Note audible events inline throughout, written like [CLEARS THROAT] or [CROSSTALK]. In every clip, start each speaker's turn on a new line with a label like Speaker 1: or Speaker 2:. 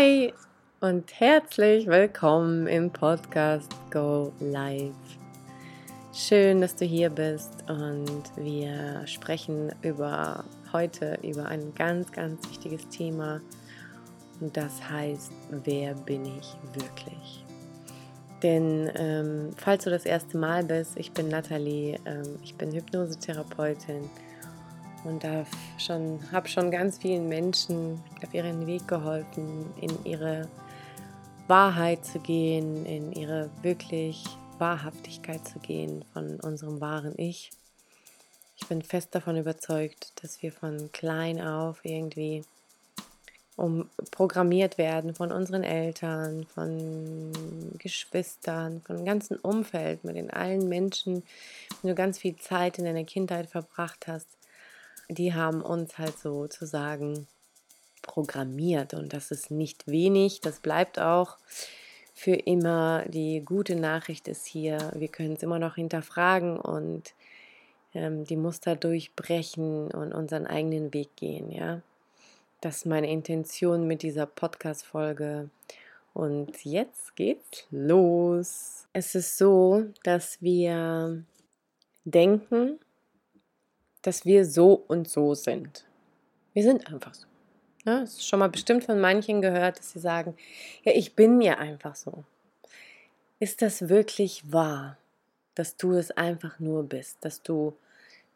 Speaker 1: Hi und herzlich willkommen im Podcast Go Live. Schön, dass du hier bist und wir sprechen über heute über ein ganz, ganz wichtiges Thema und das heißt, wer bin ich wirklich? Denn ähm, falls du das erste Mal bist, ich bin Nathalie, ähm, ich bin Hypnosetherapeutin und schon, habe schon ganz vielen Menschen auf ihren Weg geholfen, in ihre Wahrheit zu gehen, in ihre wirklich Wahrhaftigkeit zu gehen von unserem wahren Ich. Ich bin fest davon überzeugt, dass wir von klein auf irgendwie um programmiert werden von unseren Eltern, von Geschwistern, von dem ganzen Umfeld, mit den allen Menschen, wenn du ganz viel Zeit in deiner Kindheit verbracht hast, die haben uns halt sozusagen programmiert und das ist nicht wenig, das bleibt auch für immer. Die gute Nachricht ist hier, wir können es immer noch hinterfragen und ähm, die Muster durchbrechen und unseren eigenen Weg gehen, ja. Das ist meine Intention mit dieser Podcast-Folge. Und jetzt geht's los. Es ist so, dass wir denken, dass wir so und so sind. Wir sind einfach so. Ja, das ist schon mal bestimmt von manchen gehört, dass sie sagen, ja, ich bin ja einfach so. Ist das wirklich wahr, dass du es einfach nur bist, dass du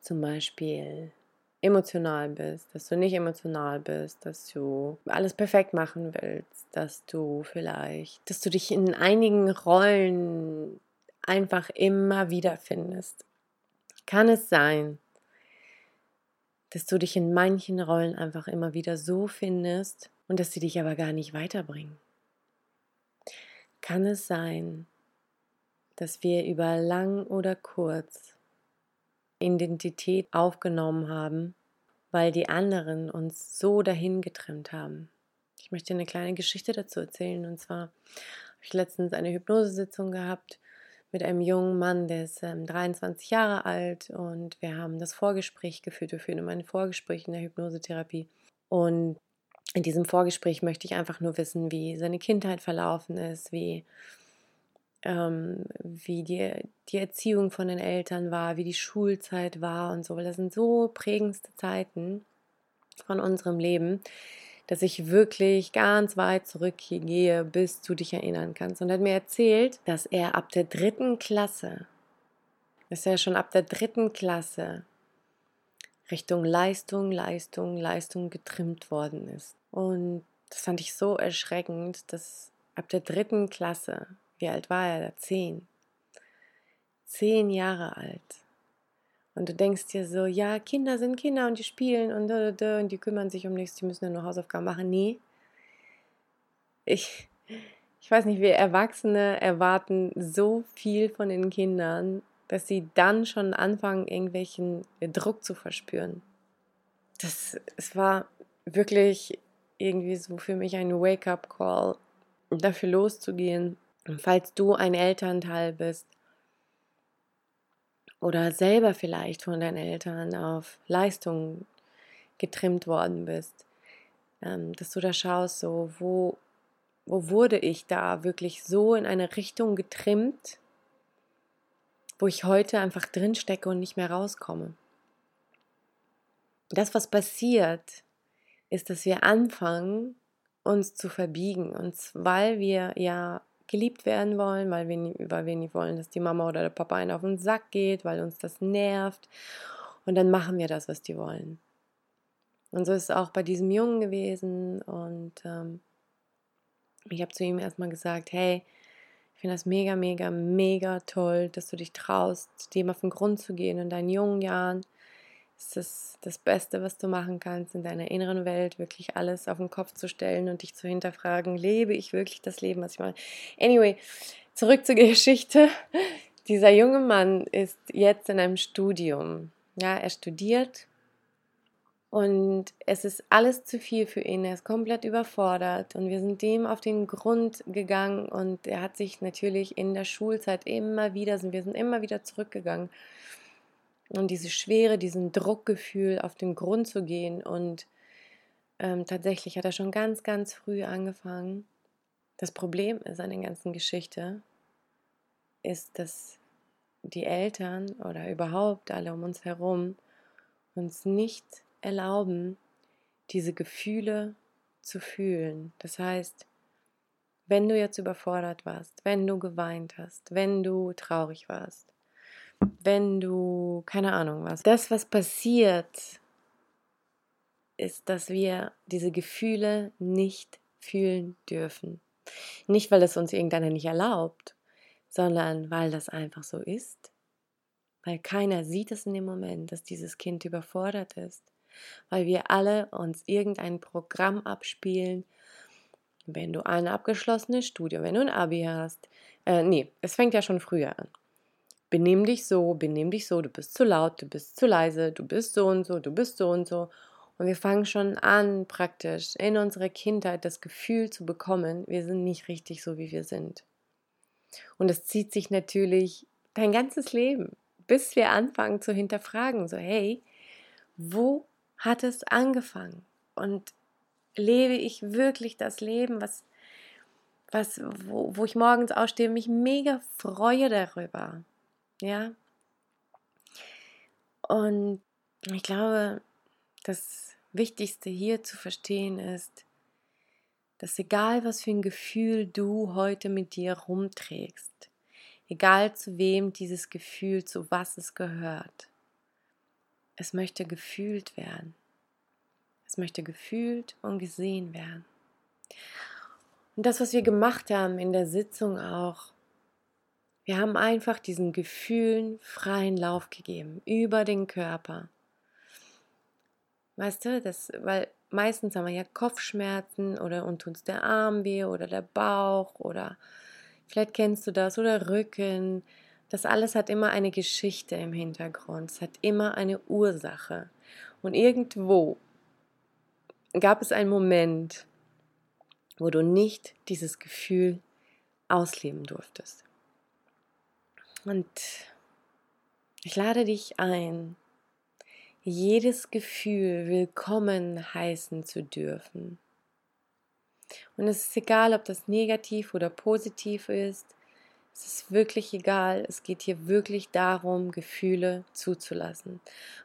Speaker 1: zum Beispiel emotional bist, dass du nicht emotional bist, dass du alles perfekt machen willst, dass du vielleicht, dass du dich in einigen Rollen einfach immer wieder findest. Kann es sein, dass du dich in manchen Rollen einfach immer wieder so findest und dass sie dich aber gar nicht weiterbringen? Kann es sein, dass wir über lang oder kurz Identität aufgenommen haben, weil die anderen uns so dahin getrimmt haben. Ich möchte eine kleine Geschichte dazu erzählen. Und zwar habe ich letztens eine Hypnosesitzung gehabt mit einem jungen Mann, der ist ähm, 23 Jahre alt und wir haben das Vorgespräch geführt. Wir führen immer ein Vorgespräch in der Hypnosetherapie. Und in diesem Vorgespräch möchte ich einfach nur wissen, wie seine Kindheit verlaufen ist, wie ähm, wie die, die Erziehung von den Eltern war, wie die Schulzeit war und so, das sind so prägendste Zeiten von unserem Leben, dass ich wirklich ganz weit zurückgehe, bis du dich erinnern kannst. Und er hat mir erzählt, dass er ab der dritten Klasse, dass er schon ab der dritten Klasse Richtung Leistung, Leistung, Leistung getrimmt worden ist. Und das fand ich so erschreckend, dass ab der dritten Klasse wie alt war er da? Zehn. Zehn Jahre alt. Und du denkst dir so, ja, Kinder sind Kinder und die spielen und, und die kümmern sich um nichts, die müssen ja nur Hausaufgaben machen. Nee. Ich, ich weiß nicht, wir Erwachsene erwarten so viel von den Kindern, dass sie dann schon anfangen, irgendwelchen Druck zu verspüren. Das, es war wirklich irgendwie so für mich ein Wake-up-Call, dafür loszugehen und falls du ein Elternteil bist oder selber vielleicht von deinen Eltern auf Leistung getrimmt worden bist, ähm, dass du da schaust, so wo, wo wurde ich da wirklich so in eine Richtung getrimmt, wo ich heute einfach drin stecke und nicht mehr rauskomme. Das, was passiert, ist, dass wir anfangen, uns zu verbiegen. Und weil wir ja geliebt werden wollen, weil wir, weil wir nicht wollen, dass die Mama oder der Papa einen auf den Sack geht, weil uns das nervt. Und dann machen wir das, was die wollen. Und so ist es auch bei diesem Jungen gewesen. Und ähm, ich habe zu ihm erstmal gesagt, hey, ich finde das mega, mega, mega toll, dass du dich traust, dem auf den Grund zu gehen in deinen jungen Jahren ist es das Beste, was du machen kannst, in deiner inneren Welt wirklich alles auf den Kopf zu stellen und dich zu hinterfragen, lebe ich wirklich das Leben, was ich mache? Anyway, zurück zur [LAUGHS] Geschichte. Dieser junge Mann ist jetzt in einem Studium. Ja, er studiert und es ist alles zu viel für ihn. Er ist komplett überfordert und wir sind dem auf den Grund gegangen und er hat sich natürlich in der Schulzeit immer wieder, wir sind immer wieder zurückgegangen und diese Schwere, diesen Druckgefühl auf den Grund zu gehen und ähm, tatsächlich hat er schon ganz, ganz früh angefangen. Das Problem ist an der ganzen Geschichte, ist, dass die Eltern oder überhaupt alle um uns herum uns nicht erlauben, diese Gefühle zu fühlen. Das heißt, wenn du jetzt überfordert warst, wenn du geweint hast, wenn du traurig warst, wenn du keine Ahnung was, das, was passiert, ist, dass wir diese Gefühle nicht fühlen dürfen. Nicht, weil es uns irgendeiner nicht erlaubt, sondern weil das einfach so ist. Weil keiner sieht es in dem Moment, dass dieses Kind überfordert ist. Weil wir alle uns irgendein Programm abspielen. Wenn du eine abgeschlossene Studie, wenn du ein Abi hast. Äh, nee, es fängt ja schon früher an. Benimm dich so, benimm dich so, du bist zu laut, du bist zu leise, du bist so und so, du bist so und so. Und wir fangen schon an, praktisch in unserer Kindheit das Gefühl zu bekommen, wir sind nicht richtig so, wie wir sind. Und es zieht sich natürlich dein ganzes Leben, bis wir anfangen zu hinterfragen, so hey, wo hat es angefangen? Und lebe ich wirklich das Leben, was, was, wo, wo ich morgens ausstehe, mich mega freue darüber. Ja. Und ich glaube, das Wichtigste hier zu verstehen ist, dass egal was für ein Gefühl du heute mit dir rumträgst, egal zu wem dieses Gefühl, zu was es gehört, es möchte gefühlt werden. Es möchte gefühlt und gesehen werden. Und das, was wir gemacht haben in der Sitzung auch, wir haben einfach diesen Gefühlen freien Lauf gegeben über den Körper. Weißt du, das, weil meistens haben wir ja Kopfschmerzen oder und uns der Arm weh oder der Bauch oder vielleicht kennst du das oder Rücken. Das alles hat immer eine Geschichte im Hintergrund. Es hat immer eine Ursache. Und irgendwo gab es einen Moment, wo du nicht dieses Gefühl ausleben durftest. Und ich lade dich ein, jedes Gefühl willkommen heißen zu dürfen. Und es ist egal, ob das negativ oder positiv ist. Es ist wirklich egal. Es geht hier wirklich darum, Gefühle zuzulassen.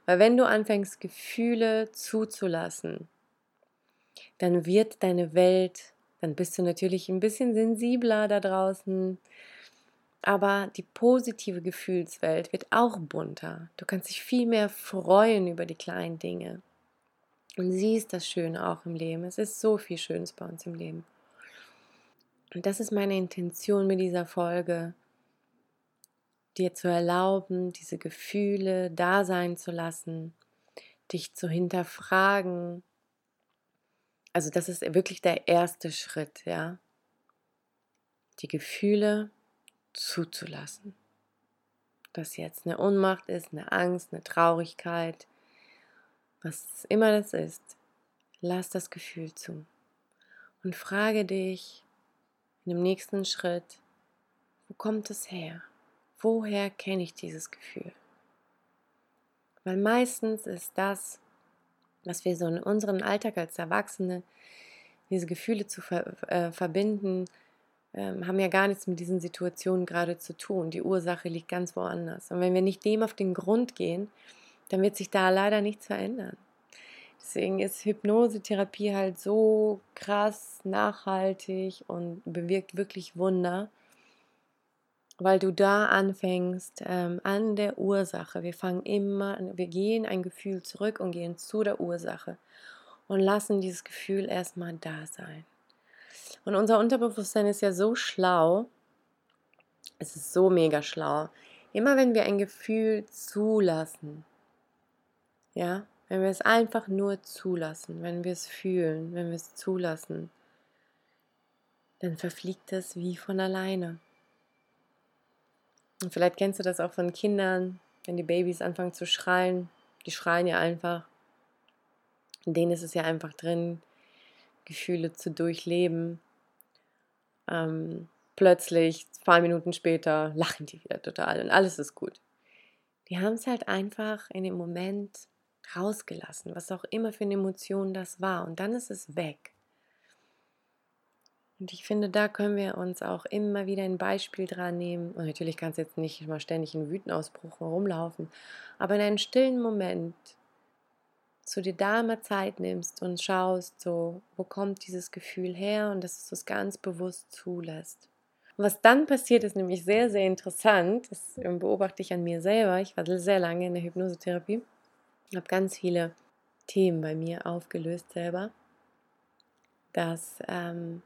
Speaker 1: Weil wenn du anfängst, Gefühle zuzulassen, dann wird deine Welt, dann bist du natürlich ein bisschen sensibler da draußen, aber die positive Gefühlswelt wird auch bunter. Du kannst dich viel mehr freuen über die kleinen Dinge. Und siehst das Schöne auch im Leben. Es ist so viel Schönes bei uns im Leben. Und das ist meine Intention mit dieser Folge, dir zu erlauben, diese Gefühle da sein zu lassen, dich zu hinterfragen. Also das ist wirklich der erste Schritt, ja. Die Gefühle zuzulassen. Dass jetzt eine Unmacht ist, eine Angst, eine Traurigkeit, was immer das ist, lass das Gefühl zu und frage dich in dem nächsten Schritt, wo kommt es her? Woher kenne ich dieses Gefühl? Weil meistens ist das, was wir so in unserem Alltag als Erwachsene, diese Gefühle zu ver äh, verbinden, ähm, haben ja gar nichts mit diesen Situationen gerade zu tun. Die Ursache liegt ganz woanders. Und wenn wir nicht dem auf den Grund gehen, dann wird sich da leider nichts verändern. Deswegen ist Hypnosetherapie halt so krass, nachhaltig und bewirkt wirklich Wunder, weil du da anfängst ähm, an der Ursache. Wir fangen immer, wir gehen ein Gefühl zurück und gehen zu der Ursache und lassen dieses Gefühl erstmal da sein. Und unser Unterbewusstsein ist ja so schlau, es ist so mega schlau. Immer wenn wir ein Gefühl zulassen, ja, wenn wir es einfach nur zulassen, wenn wir es fühlen, wenn wir es zulassen, dann verfliegt es wie von alleine. Und vielleicht kennst du das auch von Kindern, wenn die Babys anfangen zu schreien. Die schreien ja einfach. In denen ist es ja einfach drin, Gefühle zu durchleben. Ähm, plötzlich, zwei Minuten später, lachen die wieder total und alles ist gut. Die haben es halt einfach in dem Moment rausgelassen, was auch immer für eine Emotion das war. Und dann ist es weg. Und ich finde, da können wir uns auch immer wieder ein Beispiel dran nehmen. Und natürlich kannst du jetzt nicht mal ständig in Wütenausbruch rumlaufen, aber in einem stillen Moment zu dir da mal Zeit nimmst und schaust, so, wo kommt dieses Gefühl her und dass du es ganz bewusst zulässt. Und was dann passiert, ist nämlich sehr, sehr interessant. Das beobachte ich an mir selber. Ich war sehr lange in der Hypnosetherapie, habe ganz viele Themen bei mir aufgelöst selber, dass ähm,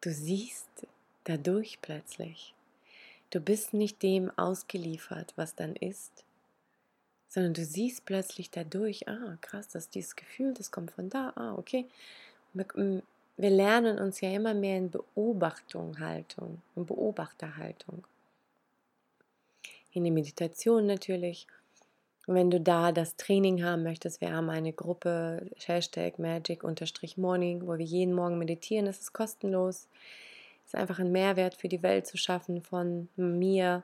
Speaker 1: du siehst dadurch plötzlich, du bist nicht dem ausgeliefert, was dann ist, sondern du siehst plötzlich dadurch, ah, krass, das ist dieses Gefühl, das kommt von da, ah, okay. Wir lernen uns ja immer mehr in Beobachtung, Haltung, in Beobachterhaltung. In der Meditation natürlich. Und wenn du da das Training haben möchtest, wir haben eine Gruppe, Hashtag Magic-Morning, wo wir jeden Morgen meditieren. Das ist kostenlos. Es ist einfach ein Mehrwert für die Welt zu schaffen von mir,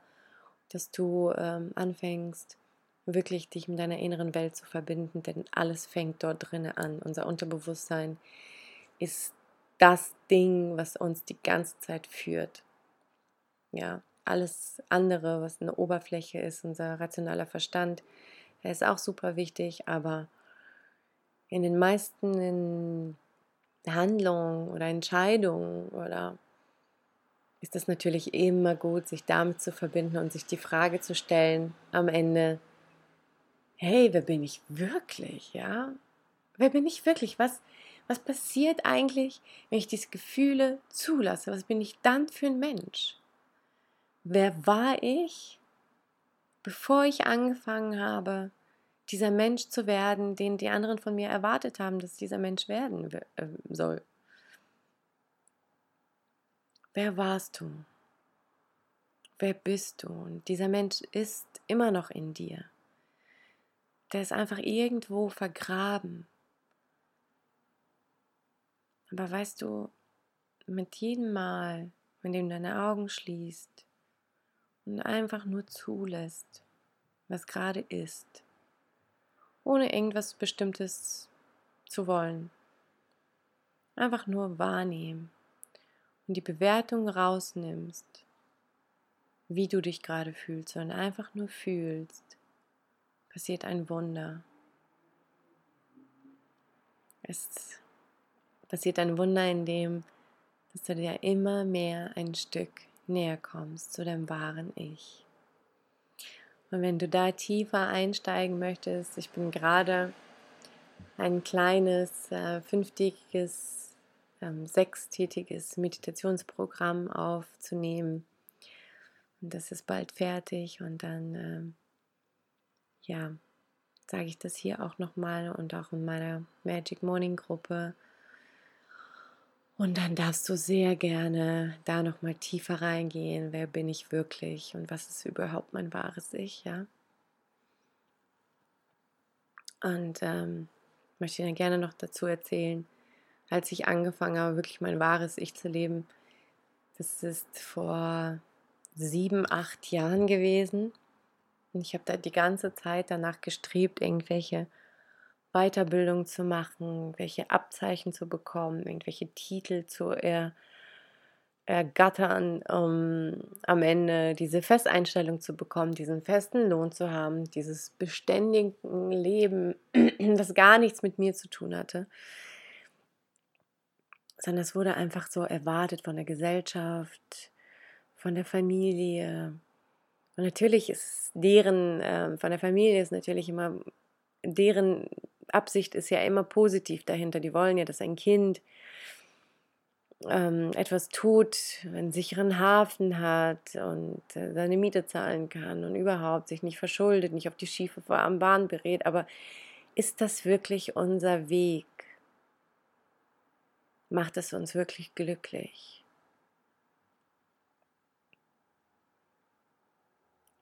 Speaker 1: dass du ähm, anfängst, wirklich dich mit deiner inneren Welt zu verbinden, denn alles fängt dort drinnen an. Unser Unterbewusstsein ist das Ding, was uns die ganze Zeit führt. Ja, alles andere, was eine Oberfläche ist, unser rationaler Verstand, der ist auch super wichtig, aber in den meisten Handlungen oder Entscheidungen oder ist es natürlich immer gut, sich damit zu verbinden und sich die Frage zu stellen am Ende, hey, wer bin ich wirklich, ja? Wer bin ich wirklich? Was, was passiert eigentlich, wenn ich diese Gefühle zulasse? Was bin ich dann für ein Mensch? Wer war ich, bevor ich angefangen habe, dieser Mensch zu werden, den die anderen von mir erwartet haben, dass dieser Mensch werden äh, soll? Wer warst du? Wer bist du? Und dieser Mensch ist immer noch in dir der ist einfach irgendwo vergraben. Aber weißt du, mit jedem Mal, wenn du deine Augen schließt und einfach nur zulässt, was gerade ist, ohne irgendwas Bestimmtes zu wollen, einfach nur wahrnehmen und die Bewertung rausnimmst, wie du dich gerade fühlst, sondern einfach nur fühlst, passiert ein Wunder. Es passiert ein Wunder, in dem dass du dir immer mehr ein Stück näher kommst zu deinem wahren Ich. Und wenn du da tiefer einsteigen möchtest, ich bin gerade ein kleines, äh, fünftägiges, ähm, sechstätiges Meditationsprogramm aufzunehmen. Und das ist bald fertig und dann ähm, ja, sage ich das hier auch nochmal und auch in meiner Magic Morning Gruppe. Und dann darfst du sehr gerne da nochmal tiefer reingehen. Wer bin ich wirklich und was ist überhaupt mein wahres Ich, ja? Und ähm, möchte dir gerne noch dazu erzählen, als ich angefangen habe, wirklich mein wahres Ich zu leben. Das ist vor sieben, acht Jahren gewesen. Und ich habe da die ganze Zeit danach gestrebt, irgendwelche Weiterbildung zu machen, welche Abzeichen zu bekommen, irgendwelche Titel zu er, ergattern, um am Ende diese Festeinstellung zu bekommen, diesen festen Lohn zu haben, dieses beständige Leben, [CLEARS THROAT] das gar nichts mit mir zu tun hatte, sondern es wurde einfach so erwartet von der Gesellschaft, von der Familie, und natürlich ist deren, äh, von der Familie ist natürlich immer, deren Absicht ist ja immer positiv dahinter. Die wollen ja, dass ein Kind ähm, etwas tut, einen sicheren Hafen hat und äh, seine Miete zahlen kann und überhaupt sich nicht verschuldet, nicht auf die schiefe Bahn berät. Aber ist das wirklich unser Weg? Macht es uns wirklich glücklich?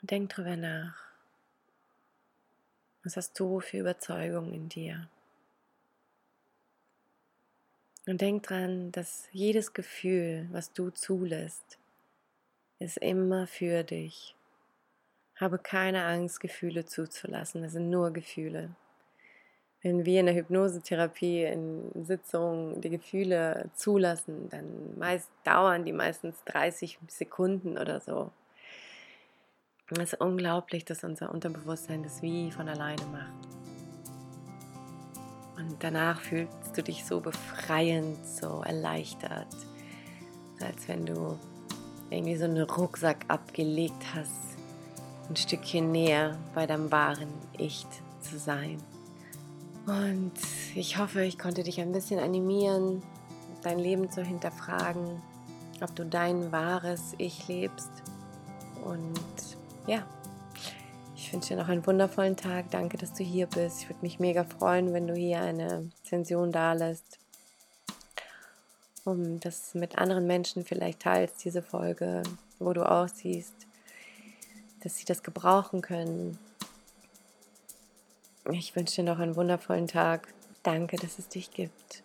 Speaker 1: Denk drüber nach. Was hast du für Überzeugungen in dir? Und denk dran, dass jedes Gefühl, was du zulässt, ist immer für dich. Habe keine Angst, Gefühle zuzulassen. Das sind nur Gefühle. wenn wir in der Hypnosetherapie in Sitzungen die Gefühle zulassen, dann meist dauern die meistens 30 Sekunden oder so. Es ist unglaublich, dass unser Unterbewusstsein das wie von alleine macht. Und danach fühlst du dich so befreiend, so erleichtert, als wenn du irgendwie so einen Rucksack abgelegt hast, ein Stückchen näher bei deinem wahren Ich zu sein. Und ich hoffe, ich konnte dich ein bisschen animieren, dein Leben zu hinterfragen, ob du dein wahres Ich lebst. Und ja, ich wünsche dir noch einen wundervollen Tag. Danke, dass du hier bist. Ich würde mich mega freuen, wenn du hier eine Zension da lässt, um das mit anderen Menschen vielleicht teilst, diese Folge, wo du auch siehst, dass sie das gebrauchen können, ich wünsche dir noch einen wundervollen Tag. Danke, dass es dich gibt.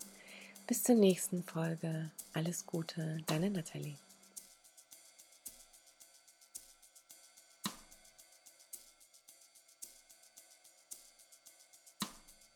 Speaker 1: Bis zur nächsten Folge. Alles Gute, deine Nathalie.